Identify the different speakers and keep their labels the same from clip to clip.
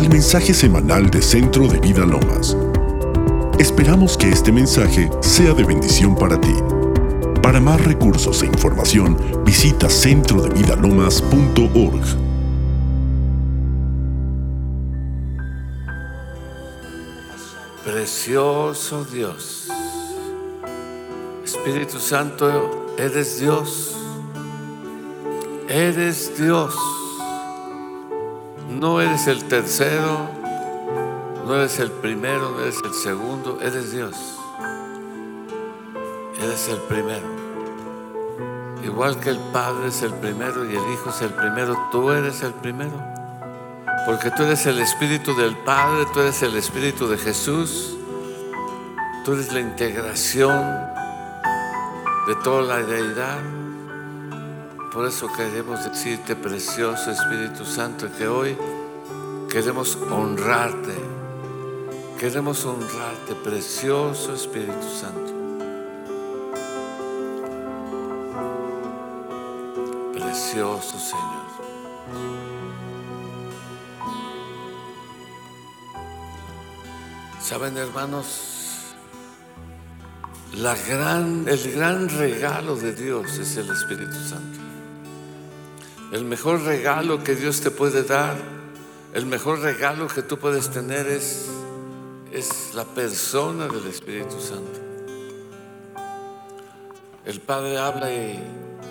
Speaker 1: al mensaje semanal de Centro de Vida Lomas. Esperamos que este mensaje sea de bendición para ti. Para más recursos e información, visita centrodevidalomas.org.
Speaker 2: Precioso Dios. Espíritu Santo, eres Dios. Eres Dios. No eres el tercero, no eres el primero, no eres el segundo, eres Dios. Eres el primero. Igual que el Padre es el primero y el Hijo es el primero, tú eres el primero. Porque tú eres el Espíritu del Padre, tú eres el Espíritu de Jesús, tú eres la integración de toda la deidad. Por eso queremos decirte, precioso Espíritu Santo, que hoy queremos honrarte, queremos honrarte, precioso Espíritu Santo. Precioso Señor. Saben, hermanos, el gran regalo de Dios es el Espíritu Santo. El mejor regalo que Dios te puede dar, el mejor regalo que tú puedes tener es, es la persona del Espíritu Santo. El Padre habla y,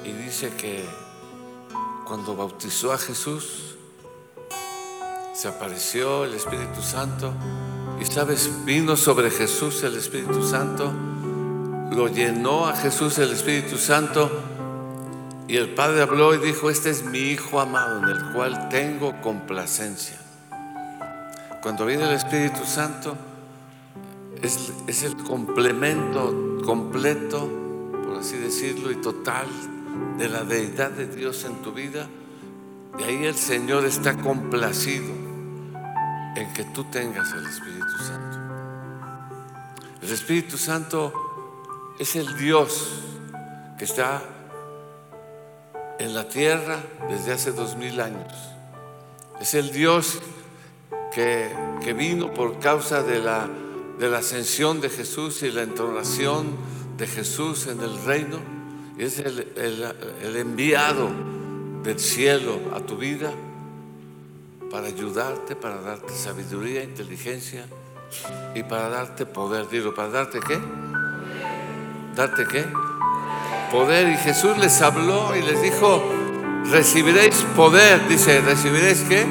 Speaker 2: y dice que cuando bautizó a Jesús, se apareció el Espíritu Santo y sabes, vino sobre Jesús el Espíritu Santo, lo llenó a Jesús el Espíritu Santo y el Padre habló y dijo, este es mi Hijo amado en el cual tengo complacencia. Cuando viene el Espíritu Santo, es, el complemento completo, por así decirlo, y total de la deidad de Dios en tu vida. De ahí el Señor está complacido en que tú tengas el Espíritu Santo. El Espíritu Santo es el Dios que está en la tierra desde hace dos mil años. Es el Dios que, que vino por causa de la, de la ascensión de Jesús y la entronación de Jesús en el reino. Es el, el, el enviado del cielo a tu vida para ayudarte, para darte sabiduría, inteligencia y para darte poder. Digo, ¿para darte qué? ¿Darte qué? Poder. Y Jesús les habló y les dijo, recibiréis poder. Dice, ¿recibiréis qué?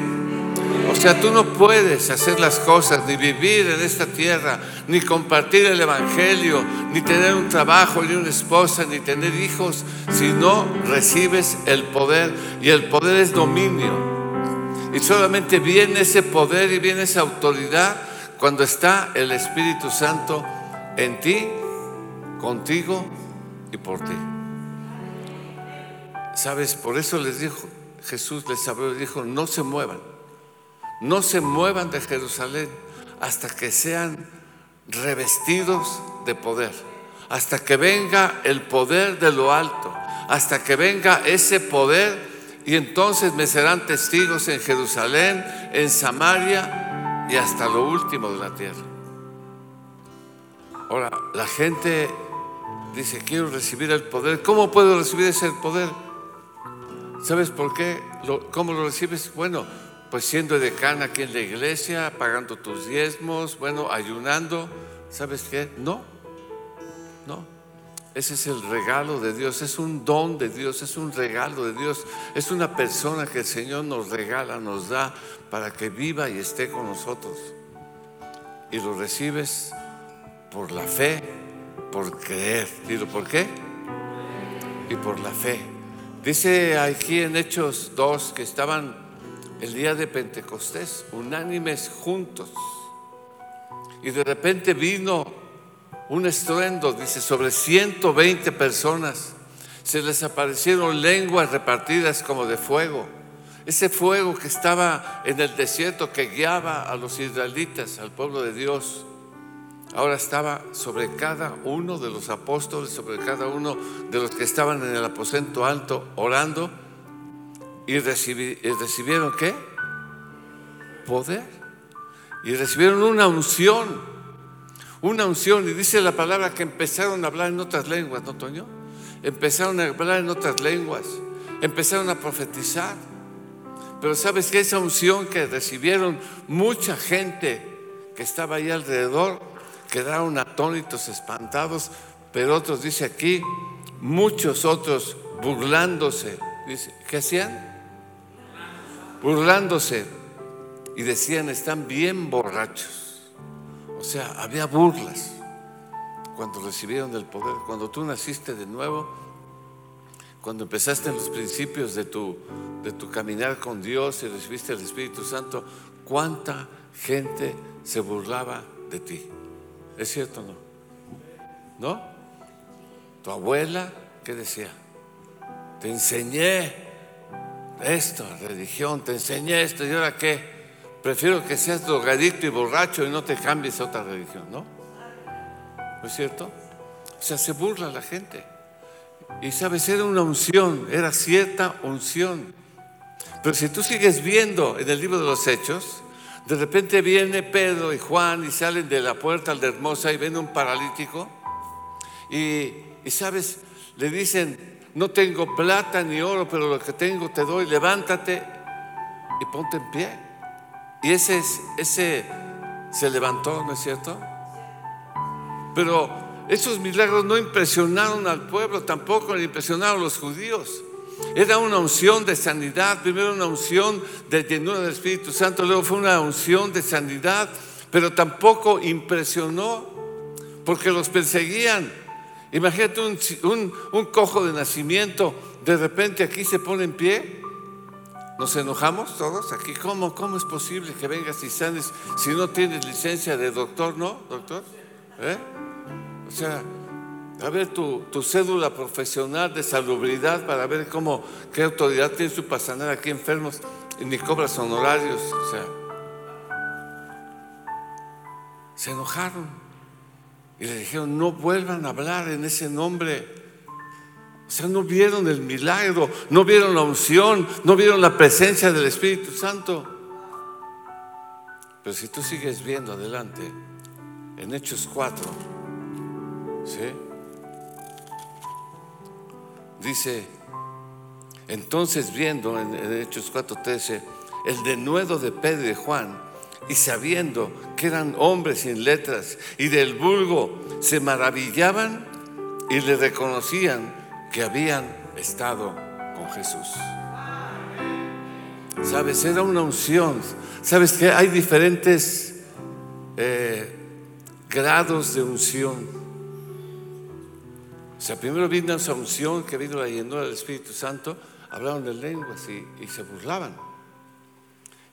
Speaker 2: O sea, tú no puedes hacer las cosas, ni vivir en esta tierra, ni compartir el Evangelio, ni tener un trabajo, ni una esposa, ni tener hijos, si no recibes el poder. Y el poder es dominio. Y solamente viene ese poder y viene esa autoridad cuando está el Espíritu Santo en ti, contigo y por ti. ¿Sabes? Por eso les dijo, Jesús les habló y dijo, no se muevan, no se muevan de Jerusalén hasta que sean revestidos de poder, hasta que venga el poder de lo alto, hasta que venga ese poder y entonces me serán testigos en Jerusalén, en Samaria y hasta lo último de la tierra. Ahora, la gente dice, quiero recibir el poder. ¿Cómo puedo recibir ese poder? ¿Sabes por qué? ¿Cómo lo recibes? Bueno, pues siendo decana aquí en la iglesia, pagando tus diezmos, bueno, ayunando. ¿Sabes qué? No, no. Ese es el regalo de Dios, es un don de Dios, es un regalo de Dios, es una persona que el Señor nos regala, nos da para que viva y esté con nosotros. Y lo recibes por la fe, por creer. Digo, ¿por qué? Y por la fe. Dice aquí en Hechos 2 que estaban el día de Pentecostés, unánimes juntos. Y de repente vino un estruendo, dice, sobre 120 personas. Se les aparecieron lenguas repartidas como de fuego. Ese fuego que estaba en el desierto que guiaba a los israelitas, al pueblo de Dios, ahora estaba sobre cada uno de los apóstoles, sobre cada uno de los que estaban en el aposento alto orando y, recibieron qué? Poder. y recibieron una unción, una unción, y dice la palabra que empezaron a hablar en otras lenguas, ¿no, Toño? Empezaron a hablar en otras lenguas, empezaron a profetizar. Pero sabes que esa unción que recibieron mucha gente que estaba ahí alrededor, quedaron atónitos, espantados, pero otros, dice aquí, muchos otros burlándose. ¿Qué hacían? Burlándose. Y decían, están bien borrachos. O sea, había burlas cuando recibieron el poder. Cuando tú naciste de nuevo, cuando empezaste en los principios de tu, de tu caminar con Dios y recibiste el Espíritu Santo, ¿cuánta gente se burlaba de ti? ¿Es cierto o no? ¿No? Tu abuela, ¿qué decía? Te enseñé esto, religión, te enseñé esto, ¿y ahora qué? Prefiero que seas drogadicto y borracho y no te cambies a otra religión, ¿no? ¿No es cierto? O sea, se burla la gente. Y sabes, era una unción, era cierta unción. Pero si tú sigues viendo en el libro de los Hechos, de repente viene Pedro y Juan y salen de la puerta de Hermosa y ven un paralítico. Y, y sabes, le dicen, no tengo plata ni oro, pero lo que tengo te doy, levántate y ponte en pie. Y ese, ese se levantó, ¿no es cierto? Pero esos milagros no impresionaron al pueblo, tampoco le impresionaron a los judíos. Era una unción de sanidad, primero una unción de llenura del Espíritu Santo, luego fue una unción de sanidad, pero tampoco impresionó porque los perseguían. Imagínate un, cojo de nacimiento, de repente aquí se pone en pie. ¿Nos enojamos todos aquí? ¿Cómo, ¿Cómo es posible que vengas y sanes si no tienes licencia de doctor, no, doctor? ¿Eh? O sea, a ver tu, cédula profesional de salubridad para ver cómo, qué autoridad tiene su para sanar aquí enfermos y ni cobras honorarios. O sea, se enojaron y le dijeron, no vuelvan a hablar en ese nombre. O sea, no vieron el milagro, no vieron la unción, no vieron la presencia del Espíritu Santo. Pero si tú sigues viendo adelante, en Hechos 4, ¿sí? Dice, entonces viendo en, Hechos 4:13 el denuedo de Pedro y Juan, y sabiendo que eran hombres sin letras y del vulgo, se maravillaban y le reconocían que habían estado con Jesús. Sabes, era una unción. Sabes que hay diferentes eh, grados de unción. O sea, primero vino esa unción que vino la llenura del Espíritu Santo, hablaron de lenguas y, se burlaban.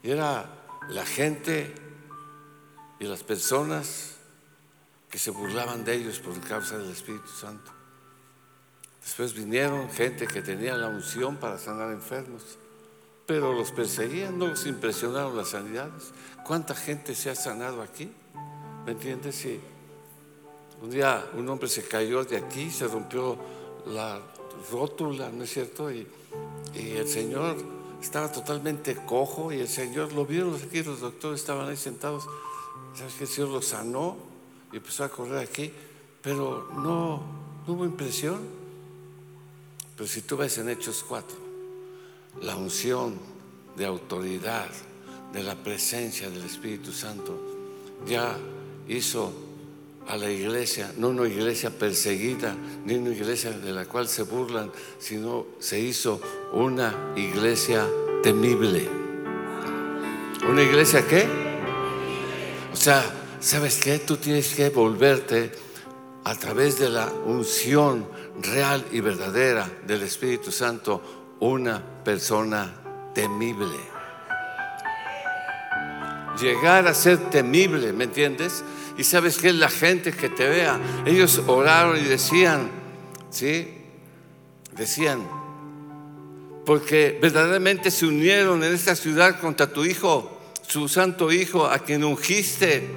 Speaker 2: Y era la gente y las personas que se burlaban de ellos por causa del Espíritu Santo. Después vinieron gente que tenía la unción para sanar enfermos, pero los perseguían, no los impresionaron las sanidades. ¿Cuánta gente se ha sanado aquí? ¿Me entiendes? Sí. Un día un hombre se cayó de aquí, se rompió la rótula, ¿no es cierto? Y, el Señor estaba totalmente cojo y el Señor lo vieron aquí, los doctores estaban ahí sentados. ¿Sabes que el Señor lo sanó y empezó a correr aquí? Pero no, no hubo impresión. Pero si tú ves en Hechos 4, la unción de autoridad, de la presencia del Espíritu Santo, ya hizo a la iglesia, no una iglesia perseguida, ni una iglesia de la cual se burlan, sino se hizo una iglesia temible. ¿Una iglesia qué? O sea, ¿sabes qué? Tú tienes que volverte a través de la unción real y verdadera del Espíritu Santo una persona temible. Llegar a ser temible, ¿me entiendes? Y sabes que la gente que te vea, ellos oraron y decían, ¿sí? Decían, porque verdaderamente se unieron en esta ciudad contra tu hijo, su santo hijo, a quien ungiste,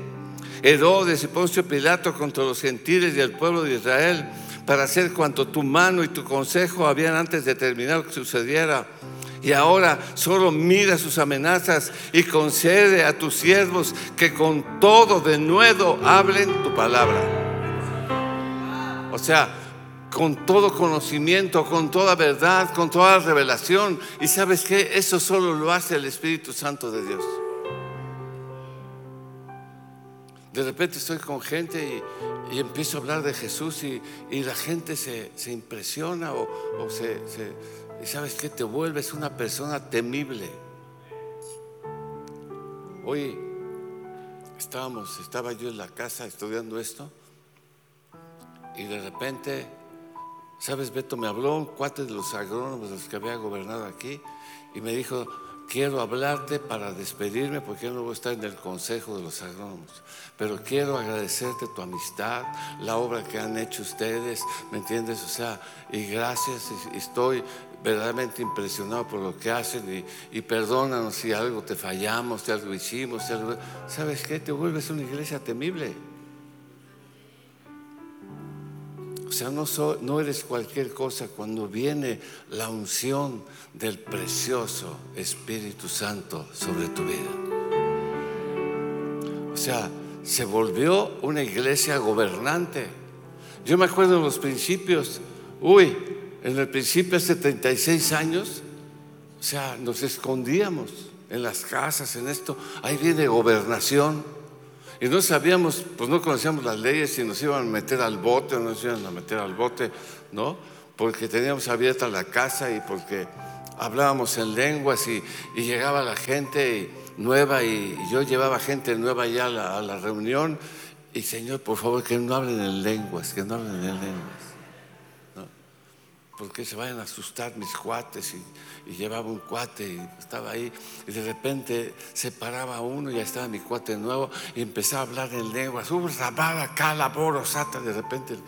Speaker 2: Herodes y Poncio Pilato contra los gentiles y el pueblo de Israel, para hacer cuanto tu mano y tu consejo habían antes de terminar que sucediera. Y ahora solo mira sus amenazas y concede a tus siervos que con todo de nuevo hablen tu palabra. O sea, con todo conocimiento, con toda verdad, con toda revelación. Y sabes que eso solo lo hace el Espíritu Santo de Dios. De repente estoy con gente y, empiezo a hablar de Jesús y, la gente se, impresiona o, se, y sabes que te vuelves una persona temible. Hoy estábamos, estaba yo en la casa estudiando esto y de repente, sabes, Beto me habló un cuate de los agrónomos los que había gobernado aquí y me dijo, quiero hablarte para despedirme porque yo no voy a estar en el consejo de los agrónomos, pero quiero agradecerte tu amistad, la obra que han hecho ustedes, ¿me entiendes? O sea, y gracias, estoy verdaderamente impresionado por lo que hacen y, perdónanos si algo te fallamos, si algo hicimos, si algo... ¿Sabes qué? Te vuelves una iglesia temible. O sea, no, no eres cualquier cosa cuando viene la unción del precioso Espíritu Santo sobre tu vida. O sea, se volvió una iglesia gobernante. Yo me acuerdo en los principios, uy, en el principio hace 36 años, o sea, nos escondíamos en las casas, en esto. Ahí viene gobernación. Y no sabíamos, pues no conocíamos las leyes si nos iban a meter al bote o no nos iban a meter al bote, ¿no? Porque teníamos abierta la casa y porque hablábamos en lenguas y, llegaba la gente nueva y, yo llevaba gente nueva ya a la reunión y Señor, por favor, que no hablen en lenguas, que no hablen en lenguas porque se vayan a asustar mis cuates y, llevaba un cuate y estaba ahí y de repente se paraba uno y ya estaba mi cuate nuevo y empezaba a hablar en lenguas, rabada, calaboro, sata, de repente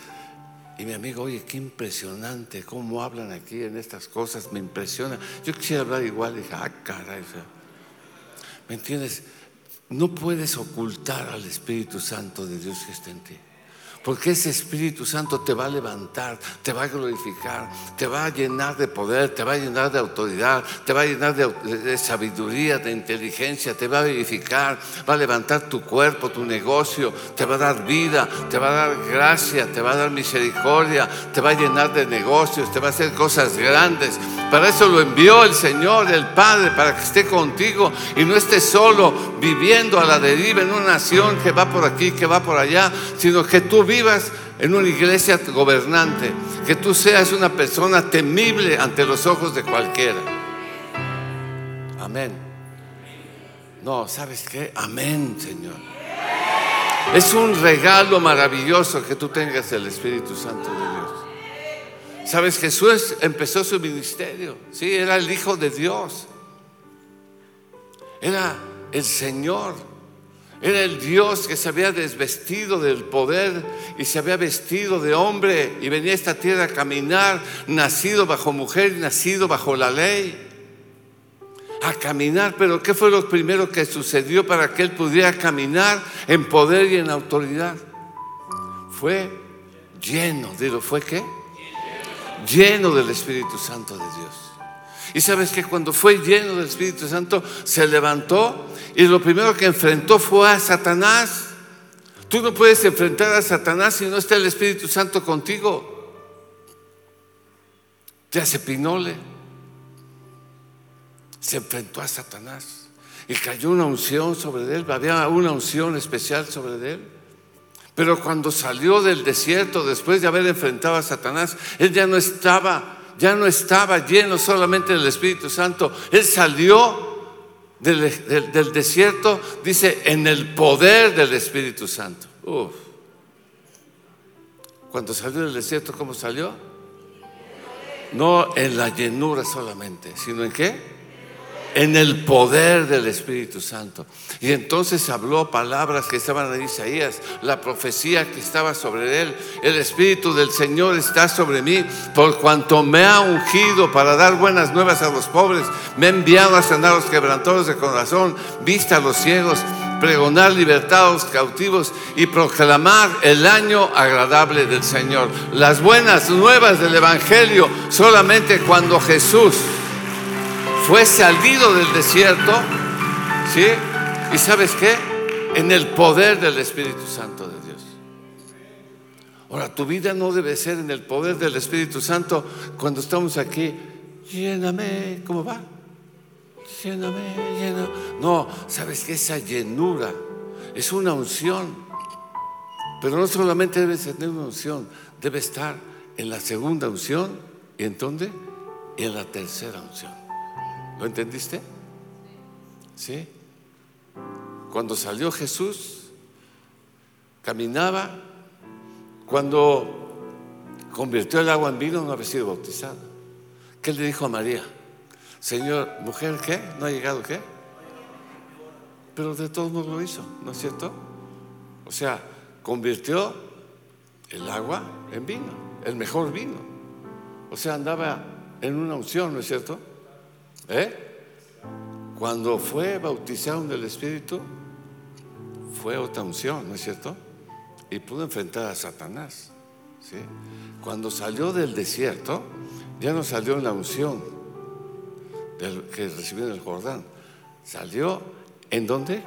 Speaker 2: y mi amigo, oye, qué impresionante cómo hablan aquí en estas cosas, me impresiona. Yo quisiera hablar igual, y dije, ah, caray, ¿me entiendes? No puedes ocultar al Espíritu Santo de Dios que está en ti. Porque ese Espíritu Santo te va a levantar, te va a glorificar, te va a llenar de poder, te va a llenar de autoridad, te va a llenar de, sabiduría, de inteligencia, te va a verificar, va a levantar tu cuerpo, tu negocio, te va a dar vida, te va a dar gracia, te va a dar misericordia, te va a llenar de negocios, te va a hacer cosas grandes. Para eso lo envió el Señor, el Padre, para que esté contigo y no estés solo viviendo a la deriva en una nación que va por aquí, que va por allá, sino que tú vivas en una iglesia gobernante, que tú seas una persona temible ante los ojos de cualquiera. Amén. No, ¿sabes qué? Amén, Señor. Es un regalo maravilloso que tú tengas el Espíritu Santo de Dios. Sabes, Jesús empezó su ministerio, sí, era el Hijo de Dios, era el Señor. Era el Dios que se había desvestido del poder y se había vestido de hombre y venía a esta tierra a caminar, nacido bajo mujer, nacido bajo la ley. A caminar, pero ¿qué fue lo primero que sucedió para que él pudiera caminar en poder y en autoridad? Fue lleno, digo, ¿fue qué? Lleno del Espíritu Santo de Dios. Y sabes que cuando fue lleno del Espíritu Santo, se levantó y lo primero que enfrentó fue a Satanás. Tú no puedes enfrentar a Satanás si no está el Espíritu Santo contigo. Te hace pinole. Se enfrentó a Satanás y cayó una unción sobre él. Había una unción especial sobre él. Pero cuando salió del desierto, después de haber enfrentado a Satanás, él ya no estaba ya no estaba lleno solamente del Espíritu Santo. Él salió del, desierto, dice, en el poder del Espíritu Santo. Cuando salió del desierto, ¿cómo salió? No en la llenura solamente, sino en qué? En el poder del Espíritu Santo. Y entonces habló palabras que estaban en Isaías, la profecía que estaba sobre él. El Espíritu del Señor está sobre mí, por cuanto me ha ungido para dar buenas nuevas a los pobres, me ha enviado a sanar a los quebrantados de corazón, vista a los ciegos, pregonar libertad a los cautivos y proclamar el año agradable del Señor. Las buenas nuevas del Evangelio solamente cuando Jesús fue salido del desierto, ¿sí? ¿Y sabes qué? En el poder del Espíritu Santo de Dios. Ahora, tu vida no debe ser en el poder del Espíritu Santo cuando estamos aquí. Lléname, ¿cómo va? Lléname, lléname. No, sabes que esa llenura es una unción. Pero no solamente debe tener una unción, debe estar en la segunda unción y en dónde? En la tercera unción. ¿Lo entendiste? ¿Sí? Cuando salió Jesús, caminaba, cuando convirtió el agua en vino no había sido bautizado. ¿Qué le dijo a María? Señor, mujer, ¿qué? ¿No ha llegado qué? Pero de todos modos lo hizo, ¿no es cierto? O sea, convirtió el agua en vino, el mejor vino. O sea, andaba en una unción, ¿no es cierto? ¿Eh? Cuando fue bautizado en el Espíritu, fue otra unción, ¿no es cierto? Y pudo enfrentar a Satanás. Cuando salió del desierto, ya no salió en la unción que recibió en el Jordán. Salió en dónde?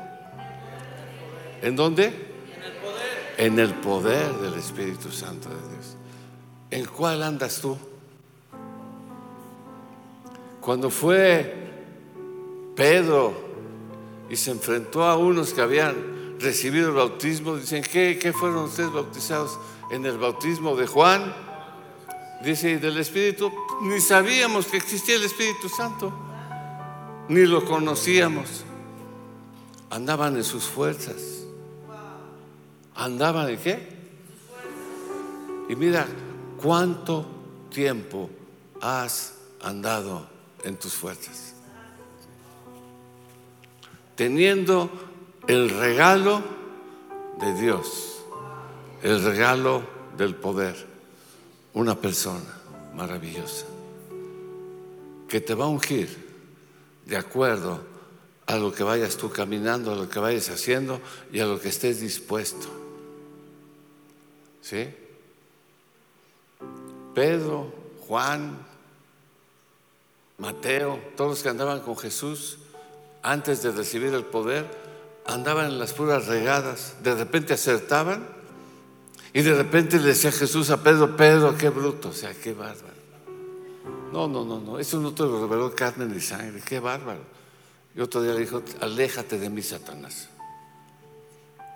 Speaker 2: ¿En dónde? En el poder. En el poder del Espíritu Santo de Dios. ¿En cuál andas tú? Cuando fue Pedro y se enfrentó a unos que habían recibido el bautismo, dicen, ¿qué, fueron ustedes bautizados en el bautismo de Juan? Dice, y del Espíritu, ni sabíamos que existía el Espíritu Santo, ni lo conocíamos. Andaban en sus fuerzas. ¿Andaban en qué? Y mira, ¿cuánto tiempo has andado en tus fuerzas? Teniendo el regalo de Dios, el regalo del poder una persona maravillosa que te va a ungir de acuerdo a lo que vayas tú caminando, a lo que vayas haciendo y a lo que estés dispuesto. ¿Sí? Pedro, Juan, Mateo, todos los que andaban con Jesús antes de recibir el poder, andaban en las puras regadas, de repente acertaban y de repente le decía Jesús a Pedro, Pedro, qué bruto, o sea, qué bárbaro. No, no, no, no, eso no te lo reveló carne ni sangre, qué bárbaro. Y otro día le dijo, aléjate de mí, Satanás.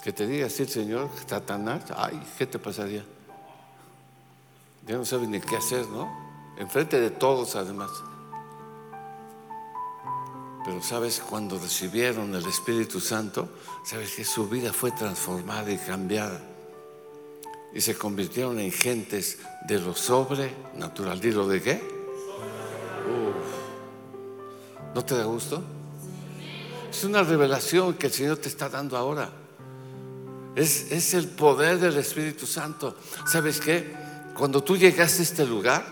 Speaker 2: Que te diga así el Señor, Satanás, ay, ¿qué te pasaría? Ya no sabes ni qué hacer, ¿no? Enfrente de todos, además. Pero sabes, cuando recibieron el Espíritu Santo, sabes que su vida fue transformada y cambiada y se convirtieron en gentes de lo sobrenatural. ¿Dilo de qué? ¿No te da gusto? Es una revelación que el Señor te está dando ahora. Es, es el poder del Espíritu Santo. ¿Sabes qué? Cuando tú llegaste a este lugar,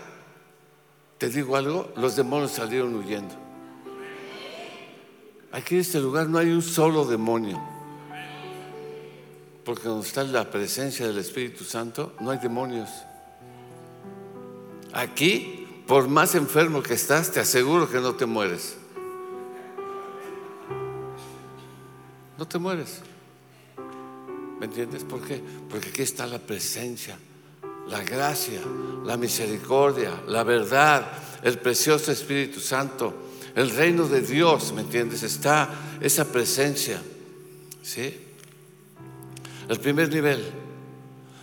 Speaker 2: te digo algo, los demonios salieron huyendo. Aquí en este lugar no hay un solo demonio. Porque donde está la presencia del Espíritu Santo, no hay demonios. Aquí, por más enfermo que estás, te aseguro que no te mueres. No te mueres. ¿Me entiendes? ¿Por qué? Porque aquí está la presencia, la gracia, la misericordia, la verdad, el precioso Espíritu Santo, el reino de Dios, ¿me entiendes? Está esa presencia. ¿Sí? El primer nivel.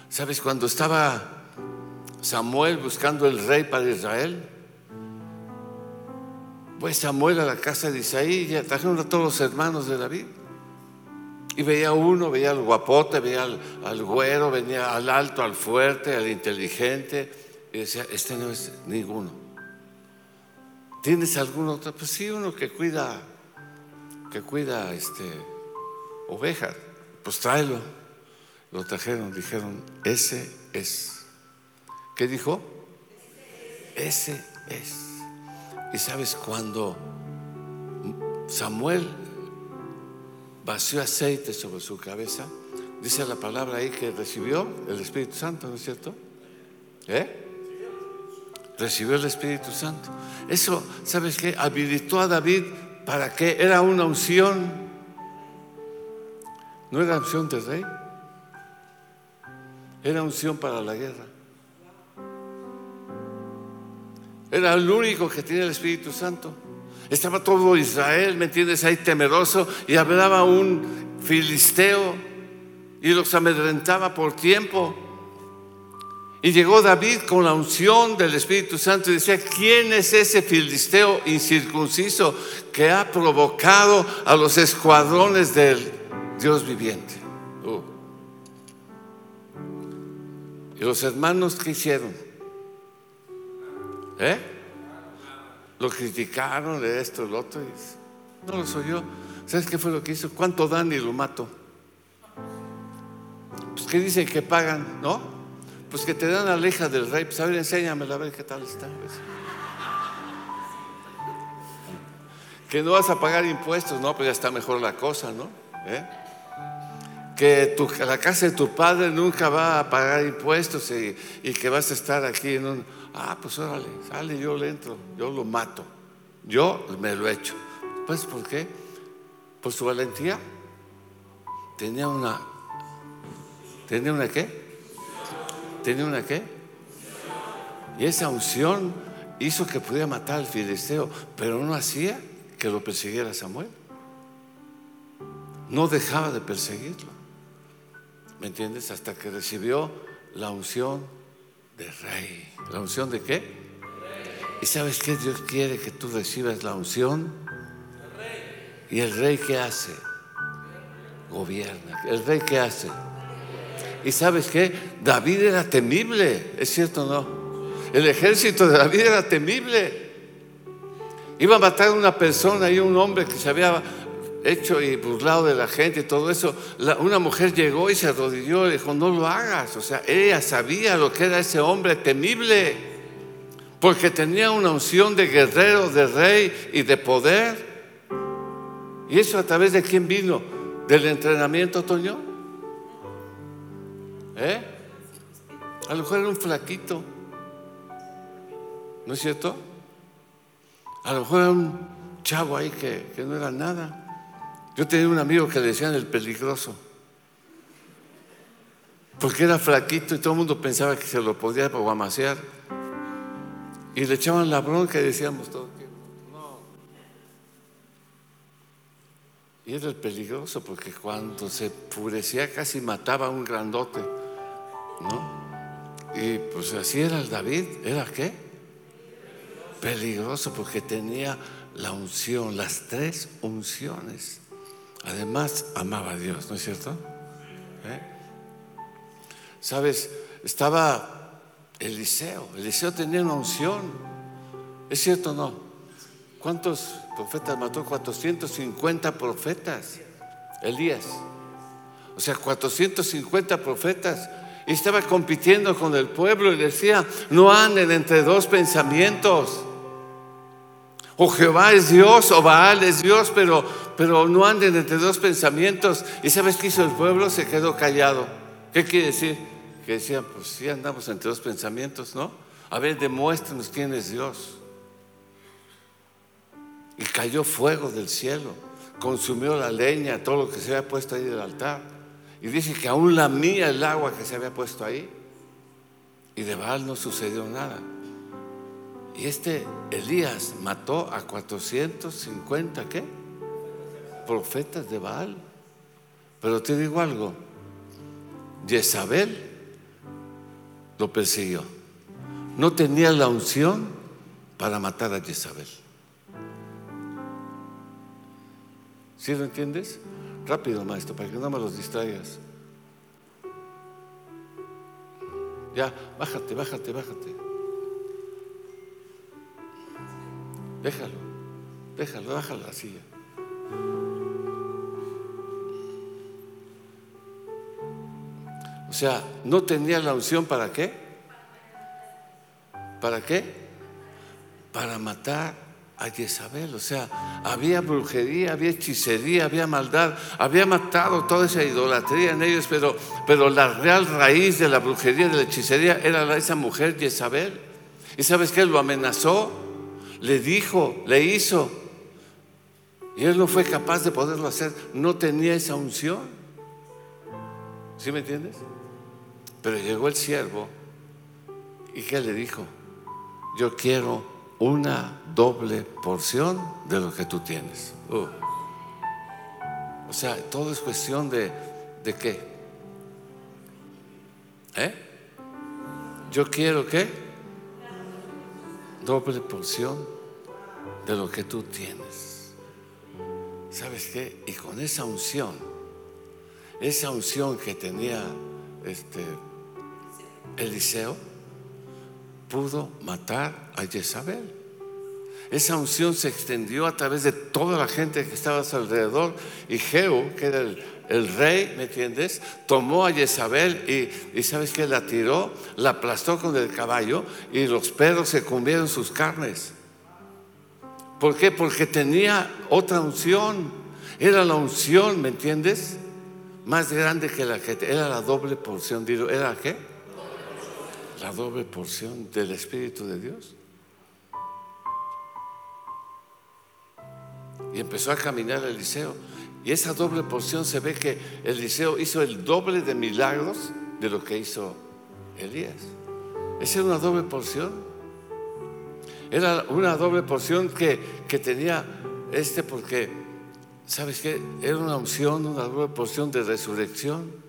Speaker 2: ¿Sabes? Cuando estaba Samuel buscando el rey para Israel, pues Samuel a la casa de Isaí y trajeron a todos los hermanos de David. Y veía uno, veía al guapote, veía al, al, güero, venía al alto, al fuerte, al inteligente. Y decía, este no es ninguno. ¿Tienes algún otro? Pues sí, uno que cuida, que cuida este, ovejas. Pues tráelo. Lo trajeron, dijeron, ese es. ¿Qué dijo? Ese es. Y sabes, cuando Samuel vació aceite sobre su cabeza, dice la palabra ahí que recibió el Espíritu Santo, ¿no es cierto? ¿Eh? Recibió el Espíritu Santo. Eso, ¿sabes qué? Habilitó a David para que era una unción. No era unción del rey, era unción para la guerra. Era el único que tenía el Espíritu Santo. Estaba todo Israel, ¿me entiendes? Ahí temeroso y hablaba un filisteo y los amedrentaba por tiempo. Y llegó David con la unción del Espíritu Santo y decía, ¿quién es ese filisteo incircunciso que ha provocado a los escuadrones del Dios viviente? Uh. ¿Y los hermanos qué hicieron? ¿Eh? Lo criticaron de esto, el otro. Y no lo soy yo. ¿Sabes qué fue lo que hizo? ¿Cuánto dan y lo mato? Pues que dicen que pagan, ¿no? Pues que te dan la leja del rey, pues a ver, enséñamela, a ver qué tal está. Pues. Que no vas a pagar impuestos, no, pues ya está mejor la cosa, ¿no? ¿Eh? Que la casa de tu padre nunca va a pagar impuestos y, y, que vas a estar aquí en un... Ah, pues órale, sale, yo le entro, yo lo mato, yo me lo echo. Pues, ¿por qué? Por su valentía. Tenía una... ¿Tenía una qué? ¿Tenía una qué? Y esa unción hizo que pudiera matar al filisteo, pero no hacía que lo persiguiera Samuel. No dejaba de perseguirlo. ¿Me entiendes? Hasta que recibió la unción de rey. ¿La unción de qué? ¿Y sabes qué? Dios quiere que tú recibas la unción. ¿Y el rey qué hace? Gobierna. ¿El rey qué hace? Y sabes qué? David era temible, ¿es cierto o no? El ejército de David era temible. Iba a matar a una persona y un hombre que se había hecho y burlado de la gente y todo eso. una mujer llegó y se arrodilló y dijo, no lo hagas. O sea, ella sabía lo que era ese hombre temible, porque tenía una unción de guerrero, de rey y de poder. ¿Y eso a través de quién vino? ¿Del entrenamiento, Toño? ¿Eh? A lo mejor era un flaquito. ¿No es cierto? A lo mejor era un chavo ahí que, no era nada. Yo tenía un amigo que le decían el peligroso. Porque era flaquito y todo el mundo pensaba que se lo podía guamasear. Y le echaban la bronca y decíamos todo que no. Y era el peligroso porque cuando se purecía casi mataba a un grandote. ¿No? Y pues así era el David, ¿era qué? Peligroso porque tenía la unción, las tres unciones. Además, amaba a Dios, ¿no es cierto? ¿Eh? Sabes, estaba Eliseo. Eliseo tenía una unción. ¿Es cierto o no? ¿Cuántos profetas mató? 450 profetas. Elías. O sea, 450 profetas estaba compitiendo con el pueblo y decía, no anden entre dos pensamientos. O Jehová es Dios o Baal es Dios, pero, pero no anden entre dos pensamientos. ¿Y sabes qué hizo el pueblo? Se quedó callado. ¿Qué quiere decir? Que decían, pues sí andamos entre dos pensamientos, ¿no? A ver, demuéstranos quién es Dios. Y cayó fuego del cielo, consumió la leña, todo lo que se había puesto ahí del altar. Y dice que aún lamía el agua que se había puesto ahí. Y de Baal no sucedió nada. Y este Elías mató a 450, ¿qué? Profetas de Baal. Pero te digo algo, Jezabel lo persiguió. No tenía la unción para matar a Jezabel. ¿Sí lo entiendes? Rápido, maestro, para que no me los distraigas. Ya, bájate, bájate, bájate. Déjalo, déjalo, bájalo la silla. O sea, no tenía la unción para qué? ¿Para qué? Para matar a Jezabel. O sea, había brujería, había hechicería, había maldad, había matado toda esa idolatría en ellos, pero, pero la real raíz de la brujería, de la hechicería, era esa mujer Jezabel. ¿Y sabes qué? Lo amenazó, le dijo, le hizo. Y él no fue capaz de poderlo hacer. No tenía esa unción. ¿Sí me entiendes? Pero llegó el siervo y ¿qué le dijo? Yo quiero una doble porción de lo que tú tienes. O sea, todo es cuestión de, ¿de qué? ¿Eh? Yo quiero qué? Doble porción de lo que tú tienes. ¿Sabes qué? Y con esa unción, esa unción que tenía este Eliseo, pudo matar a Jezabel. Esa unción se extendió a través de toda la gente que estaba a su alrededor. Y Jehú, que era el, rey, ¿me entiendes? Tomó a Jezabel y, ¿sabes qué? La tiró, la aplastó con el caballo y los perros se comieron sus carnes. ¿Por qué? Porque tenía otra unción. Era la unción, ¿me entiendes? Más grande que la que era la doble porción. ¿Era qué? La doble porción del Espíritu de Dios. Y empezó a caminar Eliseo. Y esa doble porción se ve que Eliseo hizo el doble de milagros de lo que hizo Elías. Esa era una doble porción. Era una doble porción que, que tenía este porque, ¿sabes qué? Era una unción, una doble porción de resurrección.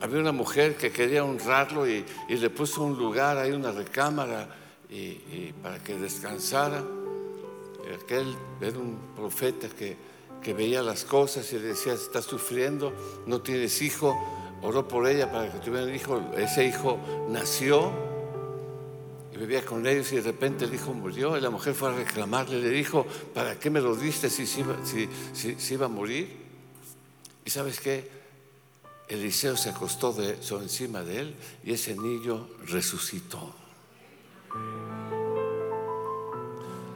Speaker 2: Había una mujer que quería honrarlo y, le puso un lugar ahí, una recámara, y para que descansara. Aquel era un profeta que, que veía las cosas y le decía, estás sufriendo, no tienes hijo, oró por ella para que tuviera un hijo, ese hijo nació y vivía con ellos y de repente el hijo murió. Y la mujer fue a reclamarle, le dijo, ¿para qué me lo diste si iba, si, si, iba a morir? Y sabes qué, Eliseo se acostó de, sobre encima de él y ese niño resucitó.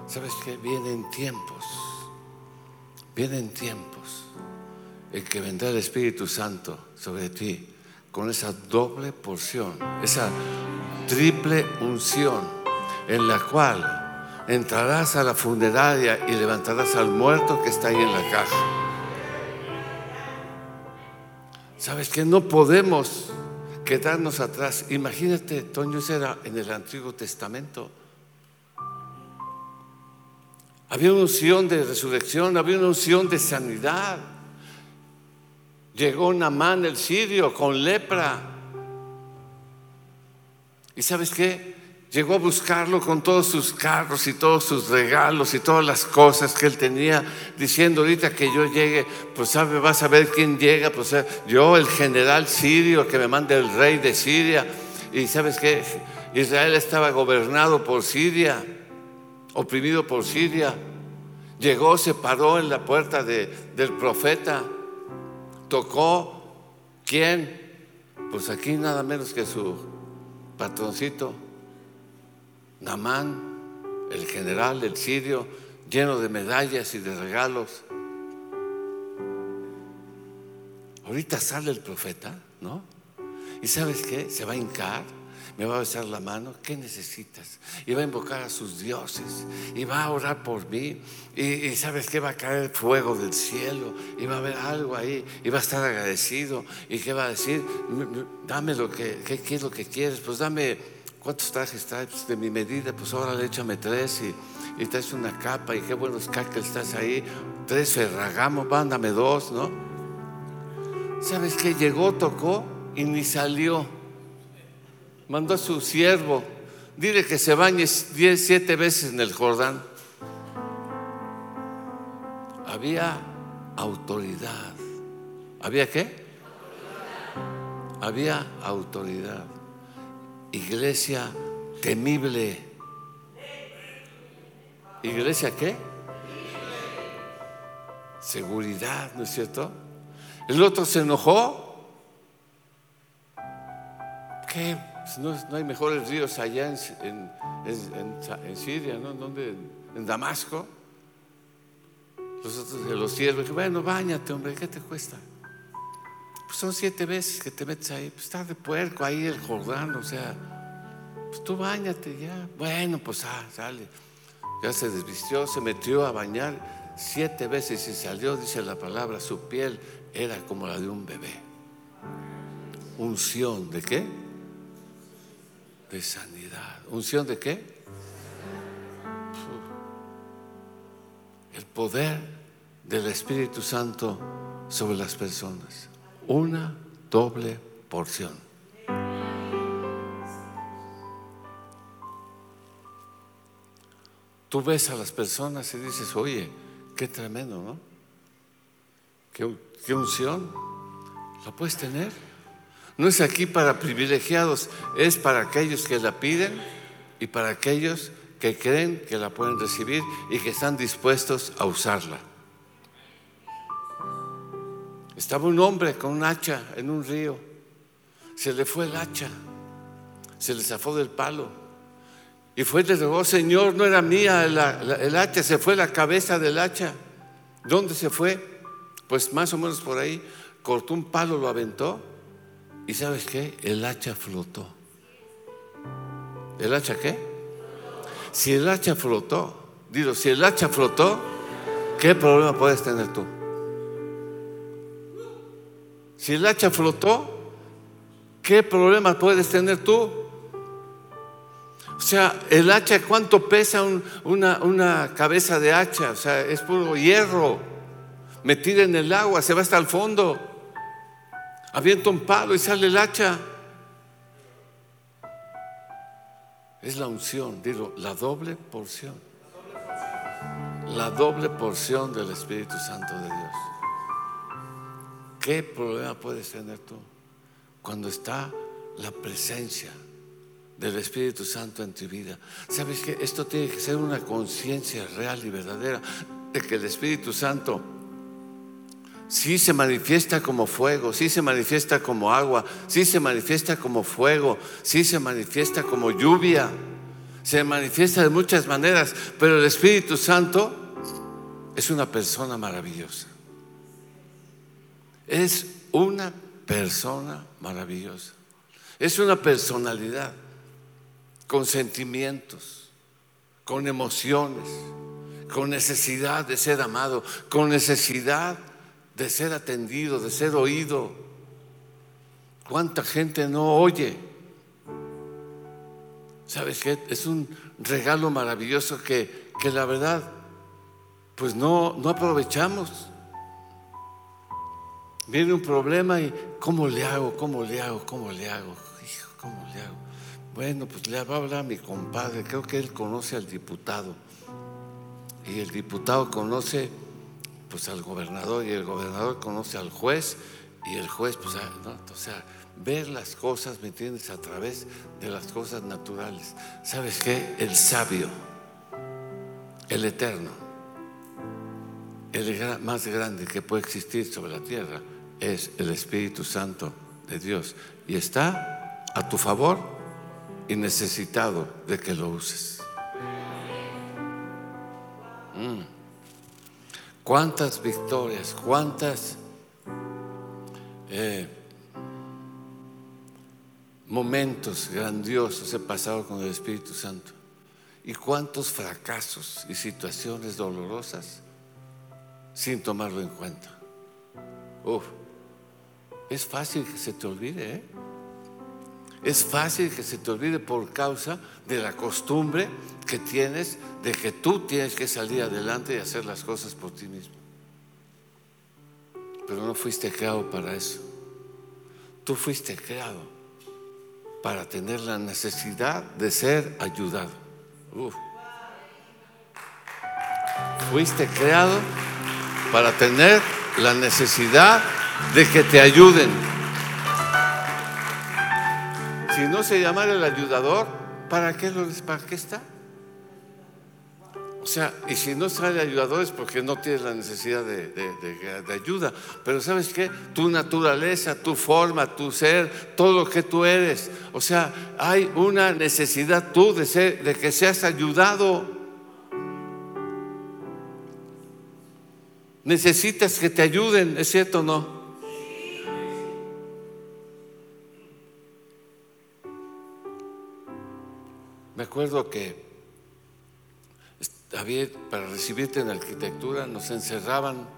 Speaker 2: ¿Sabes qué? Vienen tiempos, vienen tiempos en que vendrá el Espíritu Santo sobre ti con esa doble porción, esa triple unción en la cual entrarás a la funeraria y levantarás al muerto que está ahí en la caja. ¿Sabes que No podemos quedarnos atrás. Imagínate, Toño, era en el Antiguo Testamento. Había una unción de resurrección, había una unción de sanidad. Llegó Namán el sirio con lepra. ¿Y sabes qué? Llegó a buscarlo con todos sus carros y todos sus regalos y todas las cosas que él tenía, diciendo ahorita que yo llegue, pues sabe, vas a ver quién llega, pues eh, yo, el general sirio que me manda el rey de Siria. Y sabes qué? Israel estaba gobernado por Siria oprimido por Siria. Llegó, se paró en la puerta del profeta, tocó, ¿quién? Pues aquí nada menos que su patroncito, Namán, el general, el sirio, lleno de medallas y de regalos. Ahorita sale el profeta, ¿no? ¿Y sabes qué? Se va a hincar me va a besar la mano, ¿qué necesitas? Y va a invocar a sus dioses, y va a orar por mí, y, sabes que va a caer fuego del cielo, y va a haber algo ahí, y va a estar agradecido, y qué va a decir, dame lo que, ¿qué, es lo que quieres? Pues dame, ¿cuántos trajes traes? Pues de mi medida, pues ahora le échame tres, y, y traes una capa, y qué buenos cacos estás ahí, tres ferragamos, mándame dos, ¿no? ¿Sabes qué? Llegó, tocó, y ni salió mandó a su siervo, dile que se bañe diez, siete veces en el Jordán. Había autoridad. ¿Había qué? Había autoridad. Iglesia temible. ¿Iglesia qué? Seguridad, ¿no es cierto? El otro se enojó. ¿Qué pues no, hay mejores ríos allá en, Siria, ¿no? ¿Dónde? En Damasco. Los otros los siervos, bueno, bañate, hombre, ¿qué te cuesta? Pues son siete veces que te metes ahí, pues está de puerco ahí el Jordán, o sea, pues tú bañate ya. Bueno, pues ah, sale. Ya se desvistió, se metió a bañar siete veces y salió, dice la palabra, su piel era como la de un bebé. Unción de qué? De sanidad. ¿Unción de qué? El poder del Espíritu Santo sobre las personas. Una doble porción. Tú ves a las personas y dices, oye, qué tremendo, ¿no? ¿Qué, unción? ¿La puedes tener? No es aquí para privilegiados, es para aquellos que la piden y para aquellos que creen que la pueden recibir y que están dispuestos a usarla. Estaba un hombre con un hacha en un río. Se le fue el hacha. Se le zafó del palo. Y fue y le rogó, Señor, no era mía el hacha, se fue la cabeza del hacha. ¿Dónde se fue? Pues más o menos por ahí. Cortó un palo, lo aventó. Y sabes qué? El hacha flotó. ¿El hacha qué? Si el hacha flotó, digo, si el hacha flotó, ¿qué problema puedes tener tú? Si el hacha flotó, ¿qué problema puedes tener tú? O sea, el hacha, ¿cuánto pesa una, cabeza de hacha? O sea, es puro hierro metida en el agua, se va hasta el fondo. Avienta un palo y sale el hacha. Es la unción, digo, la doble porción. La doble porción del Espíritu Santo de Dios. ¿Qué problema puedes tener tú cuando está la presencia del Espíritu Santo en tu vida? ¿Sabes que esto tiene que ser una conciencia real y verdadera de que el Espíritu Santo sí se manifiesta como fuego, sí se manifiesta como agua, sí se manifiesta como fuego, sí se manifiesta como lluvia, se manifiesta de muchas maneras, pero el Espíritu Santo es una persona maravillosa. Es una persona maravillosa. Es una personalidad con sentimientos, con emociones, con necesidad de ser amado, con necesidad de ser atendido, de ser oído. ¿Cuánta gente no oye? ¿Sabes qué? Es un regalo maravilloso que, que la verdad, pues no, no aprovechamos. Viene un problema y ¿cómo le hago? ¿Cómo le hago? ¿Cómo le hago? Hijo, ¿cómo le hago? Bueno, pues le va a hablar a mi compadre, creo que él conoce al diputado. Y el diputado conoce pues al gobernador y el gobernador conoce al juez y el juez pues ah, o sea, ver las cosas, ¿me entiendes? A través de las cosas naturales. ¿Sabes qué? El sabio, el eterno, el más grande que puede existir sobre la tierra es el Espíritu Santo de Dios y está a tu favor y necesitado de que lo uses. Mm. ¿Cuántas victorias, cuántas eh, momentos grandiosos he pasado con el Espíritu Santo? ¿Y cuántos fracasos y situaciones dolorosas sin tomarlo en cuenta? Uf. Es fácil que se te olvide, ¿eh? Es fácil que se te olvide por causa de la costumbre que tienes de que tú tienes que salir adelante y hacer las cosas por ti mismo. Pero no fuiste creado para eso. Tú fuiste creado para tener la necesidad de ser ayudado. Fuiste creado para tener la necesidad de que te ayuden. Si no se llamara el ayudador, ¿para qué, lo, ¿para qué está? O sea, y si no sale ayudador es porque no tienes la necesidad de, de, ayuda. Pero sabes qué? Tu naturaleza, tu forma, tu ser, todo lo que tú eres. O sea, hay una necesidad tú de, ser, de que seas ayudado. Necesitas que te ayuden, ¿es cierto o no? Acuerdo que para recibirte en arquitectura nos encerraban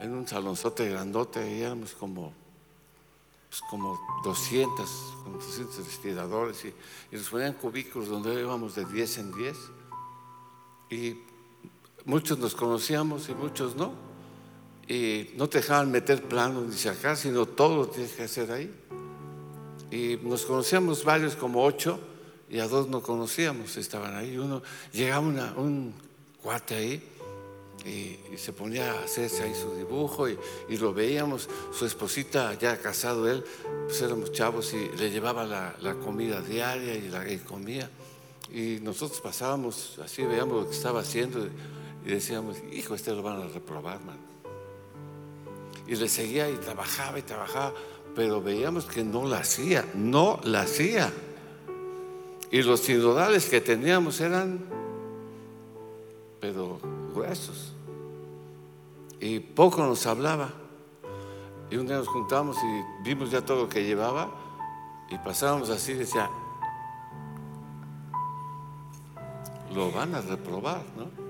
Speaker 2: en un salonzote grandote y éramos como, pues como 200, como 200 respiradores y, y, nos ponían cubículos donde íbamos de 10 en 10 y muchos nos conocíamos y muchos no. Y no te dejaban meter planos ni sacar, sino todo lo tienes que hacer ahí. Y nos conocíamos varios, como ocho, y a dos no conocíamos, estaban ahí. Uno, llegaba un cuate ahí y, se ponía a hacerse ahí su dibujo y, lo veíamos. Su esposita, ya casado él, pues éramos chavos y le llevaba la, comida diaria y, la, comía. Y nosotros pasábamos así, veíamos lo que estaba haciendo y decíamos, hijo, este lo van a reprobar, man. Y le seguía y trabajaba y trabajaba, pero veíamos que no la hacía, no la hacía. Y los sinodales que teníamos eran, pero gruesos. Y poco nos hablaba. Y un día nos juntamos y vimos ya todo lo que llevaba y pasábamos así decía, lo van a reprobar, ¿no?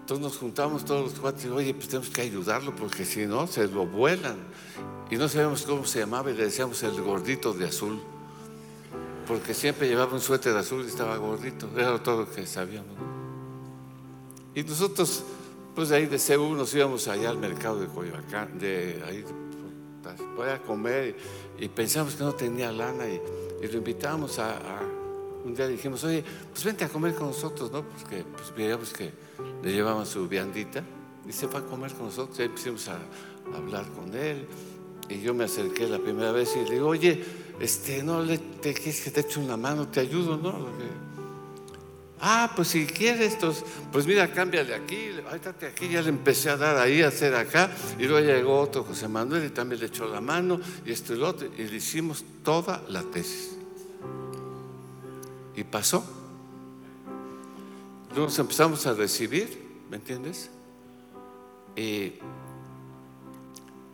Speaker 2: Entonces nos juntamos todos los cuatro y oye, pues tenemos que ayudarlo porque si no, se lo vuelan. Y no sabemos cómo se llamaba y le decíamos el gordito de azul porque siempre llevaba un suéter azul y estaba gordito, era todo lo que sabíamos. Y nosotros, pues de ahí de Cebu nos íbamos allá al mercado de Coyoacán, de ahí voy a comer y, pensamos que no tenía lana y, lo invitábamos a, un día dijimos, oye, pues vente a comer con nosotros, ¿no? Porque pues veíamos que le llevaban su viandita y se fue a comer con nosotros, y ahí empezamos a, a hablar con él y yo me acerqué la primera vez y le digo, oye, este, no le te que te eche una mano, te ayudo, ¿no? Ah, pues si quieres, pues mira, cámbiale aquí, ahorita aquí, ya le empecé a dar ahí, a hacer acá, y luego llegó otro José Manuel y también le echó la mano, y esto y lo otro, y le hicimos toda la tesis. Y pasó. Luego nos empezamos a recibir, ¿me entiendes? Y,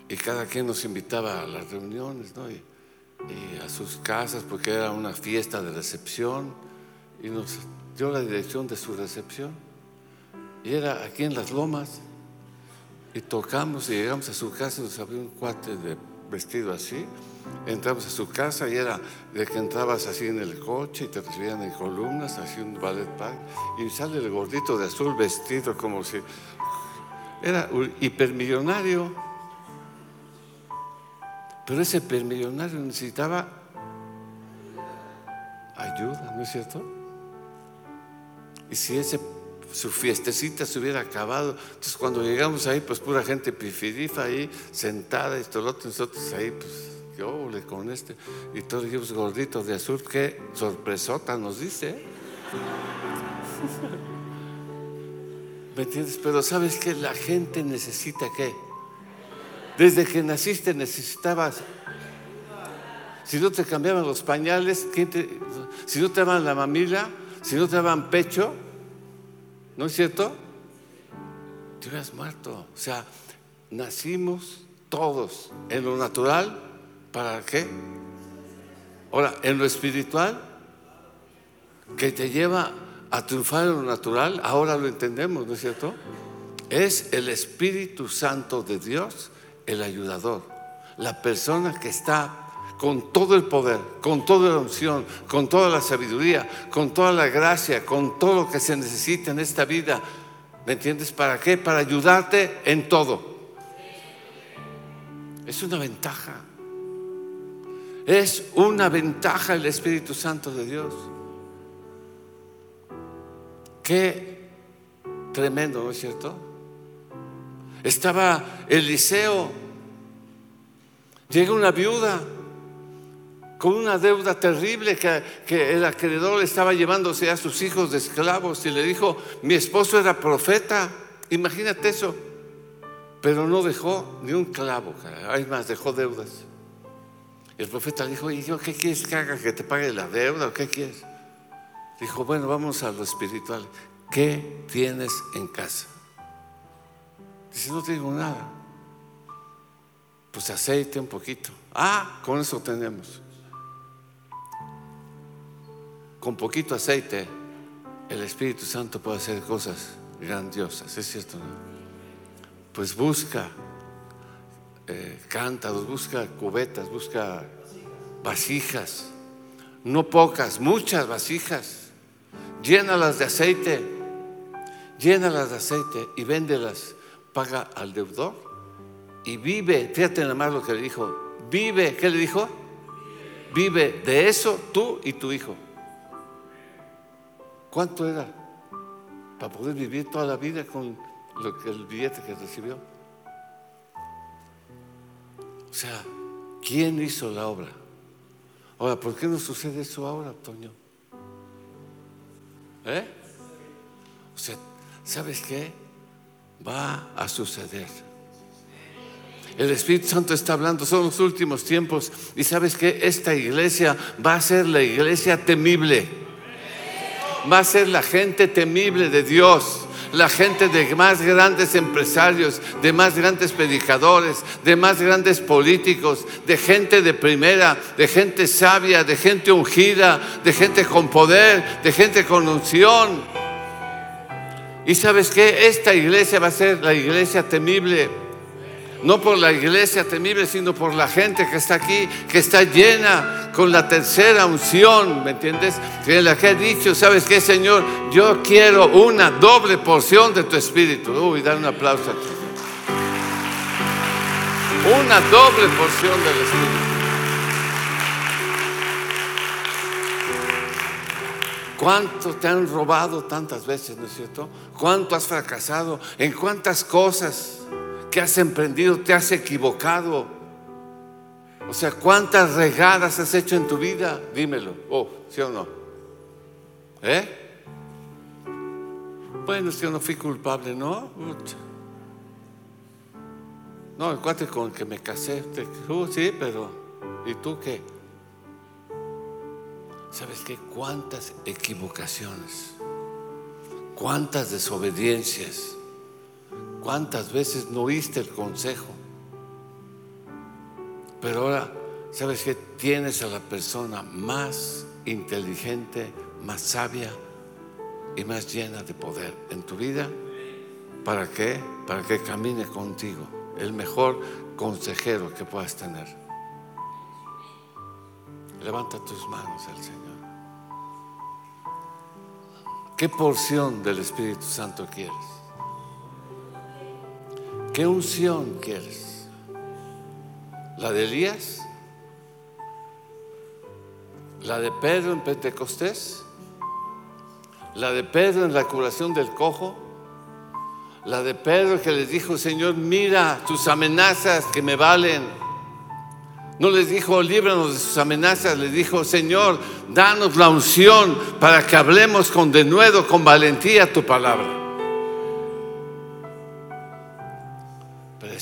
Speaker 2: y cada quien nos invitaba a las reuniones, ¿no? A sus casas porque era una fiesta de recepción y nos dio la dirección de su recepción. Y era aquí en las lomas. Y tocamos y llegamos a su casa y nos abrió un cuate de vestido así. Entramos a su casa y era de que entrabas así en el coche y te recibían en columnas, así un ballet park. Y sale el gordito de azul vestido como si. Era hipermillonario pero ese permillonario necesitaba ayuda, ¿no es cierto? Y si ese, su fiestecita se hubiera acabado, entonces cuando llegamos ahí, pues pura gente pifirifa ahí, sentada, y todo otro, nosotros ahí, pues, yo le con este, y todos dijimos gorditos de azul, qué sorpresota nos dice. ¿eh? ¿Me entiendes? Pero ¿sabes que La gente necesita qué? Desde que naciste necesitabas. Si no te cambiaban los pañales, si no te daban la mamila, si no te daban pecho, ¿no es cierto? Te hubieras muerto. O sea, nacimos todos en lo natural, ¿para qué? Ahora, en lo espiritual, que te lleva a triunfar en lo natural, ahora lo entendemos, ¿no es cierto? Es el Espíritu Santo de Dios el ayudador, la persona que está con todo el poder, con toda la unción, con toda la sabiduría, con toda la gracia, con todo lo que se necesita en esta vida. ¿Me entiendes? ¿Para qué? Para ayudarte en todo. Es una ventaja. Es una ventaja el Espíritu Santo de Dios. Qué tremendo, ¿no es cierto? Estaba Eliseo. Llega una viuda con una deuda terrible que, el acreedor estaba llevándose a sus hijos de esclavos y le dijo, mi esposo era profeta, imagínate eso, pero no dejó ni un clavo, hay más, dejó deudas. el profeta le dijo, ¿y yo qué quieres que haga? ¿Que te pague la deuda o qué quieres? Dijo, bueno, vamos a lo espiritual. ¿Qué tienes en casa? Dice, no tengo nada. Pues aceite un poquito. Ah, con eso tenemos. con poquito aceite, el Espíritu Santo puede hacer cosas grandiosas, ¿es cierto? No? Pues busca eh, cántaros, busca cubetas, busca vasijas, no pocas, muchas vasijas, llénalas de aceite, llénalas de aceite y véndelas, paga al deudor y vive, fíjate nada más lo que le dijo, vive, ¿qué le dijo? Vive de eso tú y tu hijo. ¿Cuánto era? Para poder vivir toda la vida con lo que, el billete que recibió. O sea, ¿quién hizo la obra? Ahora, ¿por qué no sucede eso ahora, Toño? ¿Eh? O sea, ¿sabes qué? Va a suceder. El Espíritu Santo está hablando, son los últimos tiempos. Y sabes que esta iglesia va a ser la iglesia temible va a ser la gente temible de Dios, la gente de más grandes empresarios, de más grandes predicadores, de más grandes políticos, de gente de primera, de gente sabia, de gente ungida, de gente con poder, de gente con unción. Y sabes que esta iglesia va a ser la iglesia temible no por la iglesia temible, sino por la gente que está aquí, que está llena con la tercera unción, ¿me entiendes? Que la que ha dicho, ¿sabes qué, Señor? Yo quiero una doble porción de tu espíritu. Uy, dar un aplauso aquí. Una doble porción del espíritu. ¿Cuánto te han robado tantas veces, no es cierto? ¿Cuánto has fracasado? ¿En cuántas cosas? que has emprendido te has equivocado. O sea, ¿cuántas regadas has hecho en tu vida? Dímelo. Oh, ¿sí o no? ¿Eh? Bueno, yo no fui culpable, ¿no? No, el cuate con el que me casé, uh, sí, pero ¿y tú qué? ¿Sabes qué? ¿Cuántas equivocaciones? ¿Cuántas desobediencias? ¿Cuántas veces no oíste el consejo? Pero ahora, ¿sabes qué? Tienes a la persona más inteligente, más sabia y más llena de poder en tu vida. ¿Para qué? Para que camine contigo. El mejor consejero que puedas tener. Levanta tus manos al Señor. ¿Qué porción del Espíritu Santo quieres? ¿Qué unción quieres? ¿La de Elías? ¿La de Pedro en Pentecostés? ¿La de Pedro en la curación del cojo? ¿La de Pedro que les dijo, Señor, mira tus amenazas que me valen? No les dijo, líbranos de sus amenazas, les dijo, Señor, danos la unción para que hablemos con denuedo, con valentía tu palabra.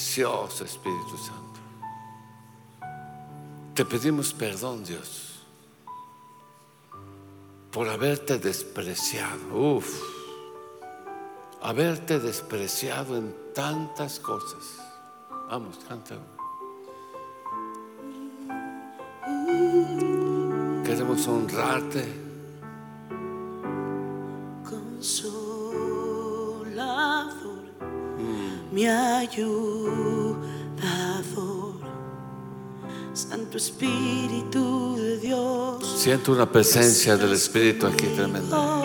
Speaker 2: precioso Espíritu Santo. Te pedimos perdón, Dios, por haberte despreciado. Uf, haberte despreciado en tantas cosas. Vamos, canta. Queremos honrarte.
Speaker 3: mi ayudador. Santo Espíritu de Dios.
Speaker 2: Siento una presencia del Espíritu aquí tremenda.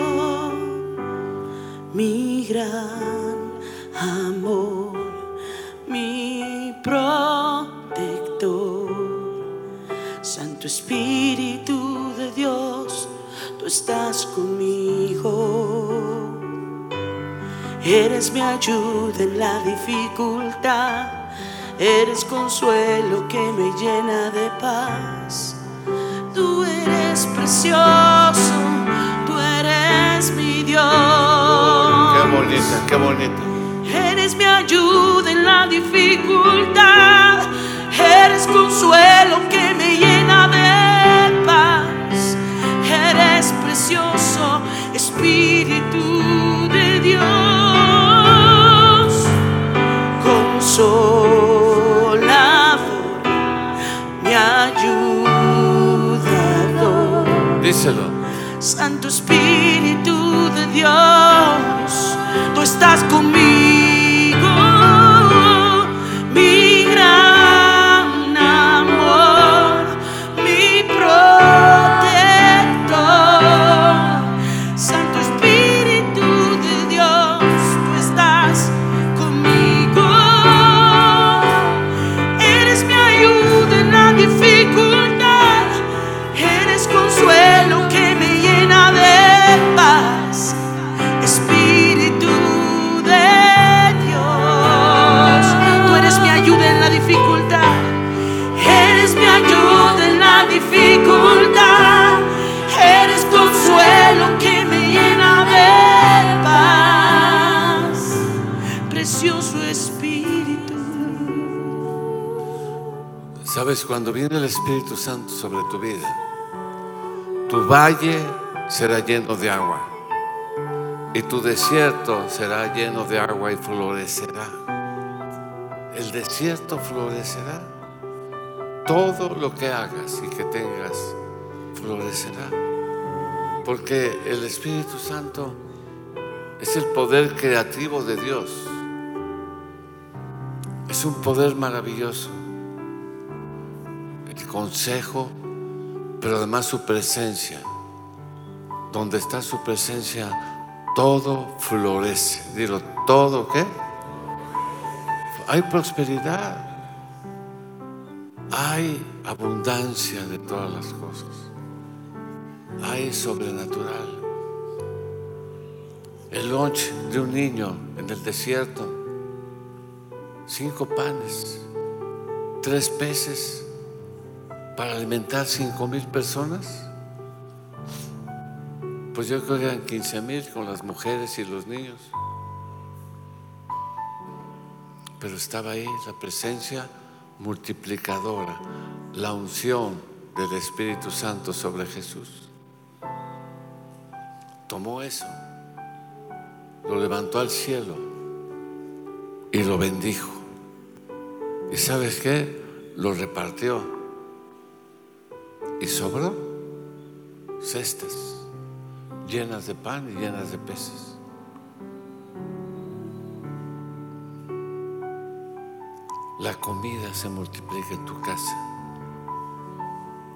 Speaker 3: Mi gran amor, mi protector. Santo Espíritu de Dios, tú estás conmigo. Eres mi ayuda en la dificultad. Eres consuelo que me llena de paz. Tú eres precioso, tú eres mi Dios.
Speaker 2: Qué bonita, qué bonita.
Speaker 3: Eres mi ayuda en la dificultad. Eres consuelo que me llena de paz. Eres precioso, Espíritu de Dios. mi ayudador.
Speaker 2: Díselo.
Speaker 3: Santo Espíritu de Dios, tú estás conmigo,
Speaker 2: Sabes, cuando viene el Espíritu Santo sobre tu vida, tu valle será lleno de agua y tu desierto será lleno de agua y florecerá. El desierto florecerá. Todo lo que hagas y que tengas florecerá. Porque el Espíritu Santo es el poder creativo de Dios. Es un poder maravilloso consejo, pero además su presencia. Donde está su presencia, todo florece. Dilo, ¿todo qué? Hay prosperidad. Hay abundancia de todas las cosas. Hay sobrenatural. El lunch de un niño en el desierto. Cinco panes, tres peces para alimentar cinco mil personas? Pues yo creo que eran 15 mil con las mujeres y los niños. Pero estaba ahí la presencia multiplicadora, la unción del Espíritu Santo sobre Jesús. Tomó eso, lo levantó al cielo y lo bendijo. ¿Y sabes qué? Lo repartió. Y sobró cestas llenas de pan y llenas de peces. La comida se multiplica en tu casa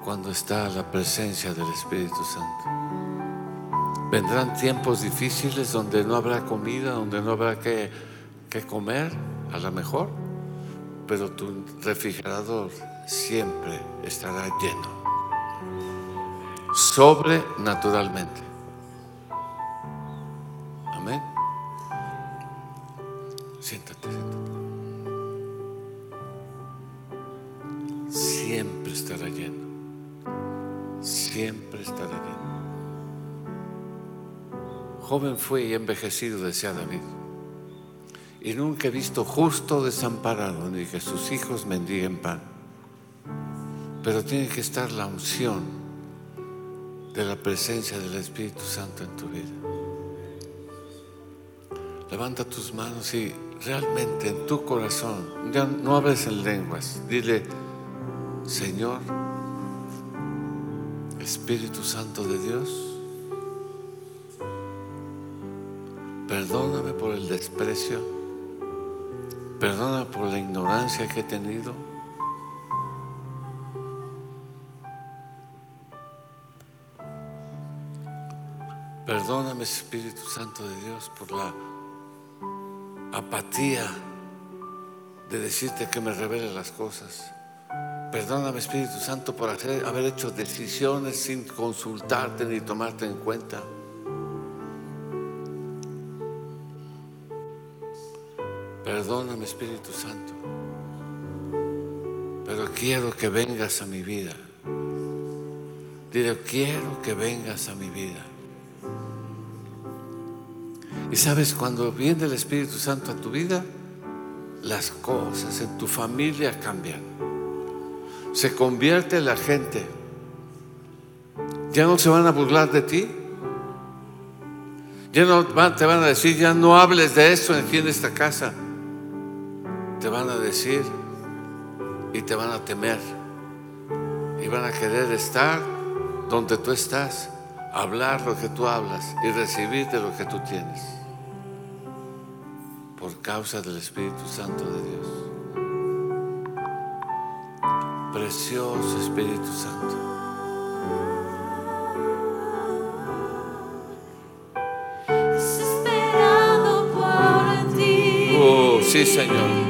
Speaker 2: cuando está la presencia del Espíritu Santo. Vendrán tiempos difíciles donde no habrá comida, donde no habrá que, que comer, a lo mejor, pero tu refrigerador siempre estará lleno sobrenaturalmente. Amén. Siéntate, siéntate. Siempre estará lleno. Siempre estará lleno. Joven fue y envejecido, decía David. Y nunca he visto justo desamparado ni que sus hijos mendiguen pan. Pero tiene que estar la unción de la presencia del Espíritu Santo en tu vida. Levanta tus manos y realmente en tu corazón, ya no hables en lenguas, dile, Señor, Espíritu Santo de Dios, perdóname por el desprecio, perdóname por la ignorancia que he tenido. Perdóname, Espíritu Santo de Dios, por la apatía de decirte que me revele las cosas. Perdóname, Espíritu Santo, por haber hecho decisiones sin consultarte ni tomarte en cuenta. Perdóname, Espíritu Santo, pero quiero que vengas a mi vida. Dile, quiero que vengas a mi vida. Y sabes, cuando viene el Espíritu Santo a tu vida, las cosas en tu familia cambian. Se convierte la gente. Ya no se van a burlar de ti. Ya no te van a decir, ya no hables de eso aquí en esta casa. Te van a decir y te van a temer. Y van a querer estar donde tú estás hablar lo que tú hablas y recibir de lo que tú tienes. Por causa del Espíritu Santo de Dios. Precioso Espíritu Santo.
Speaker 4: Desesperado por ti.
Speaker 2: Oh, sí, Señor.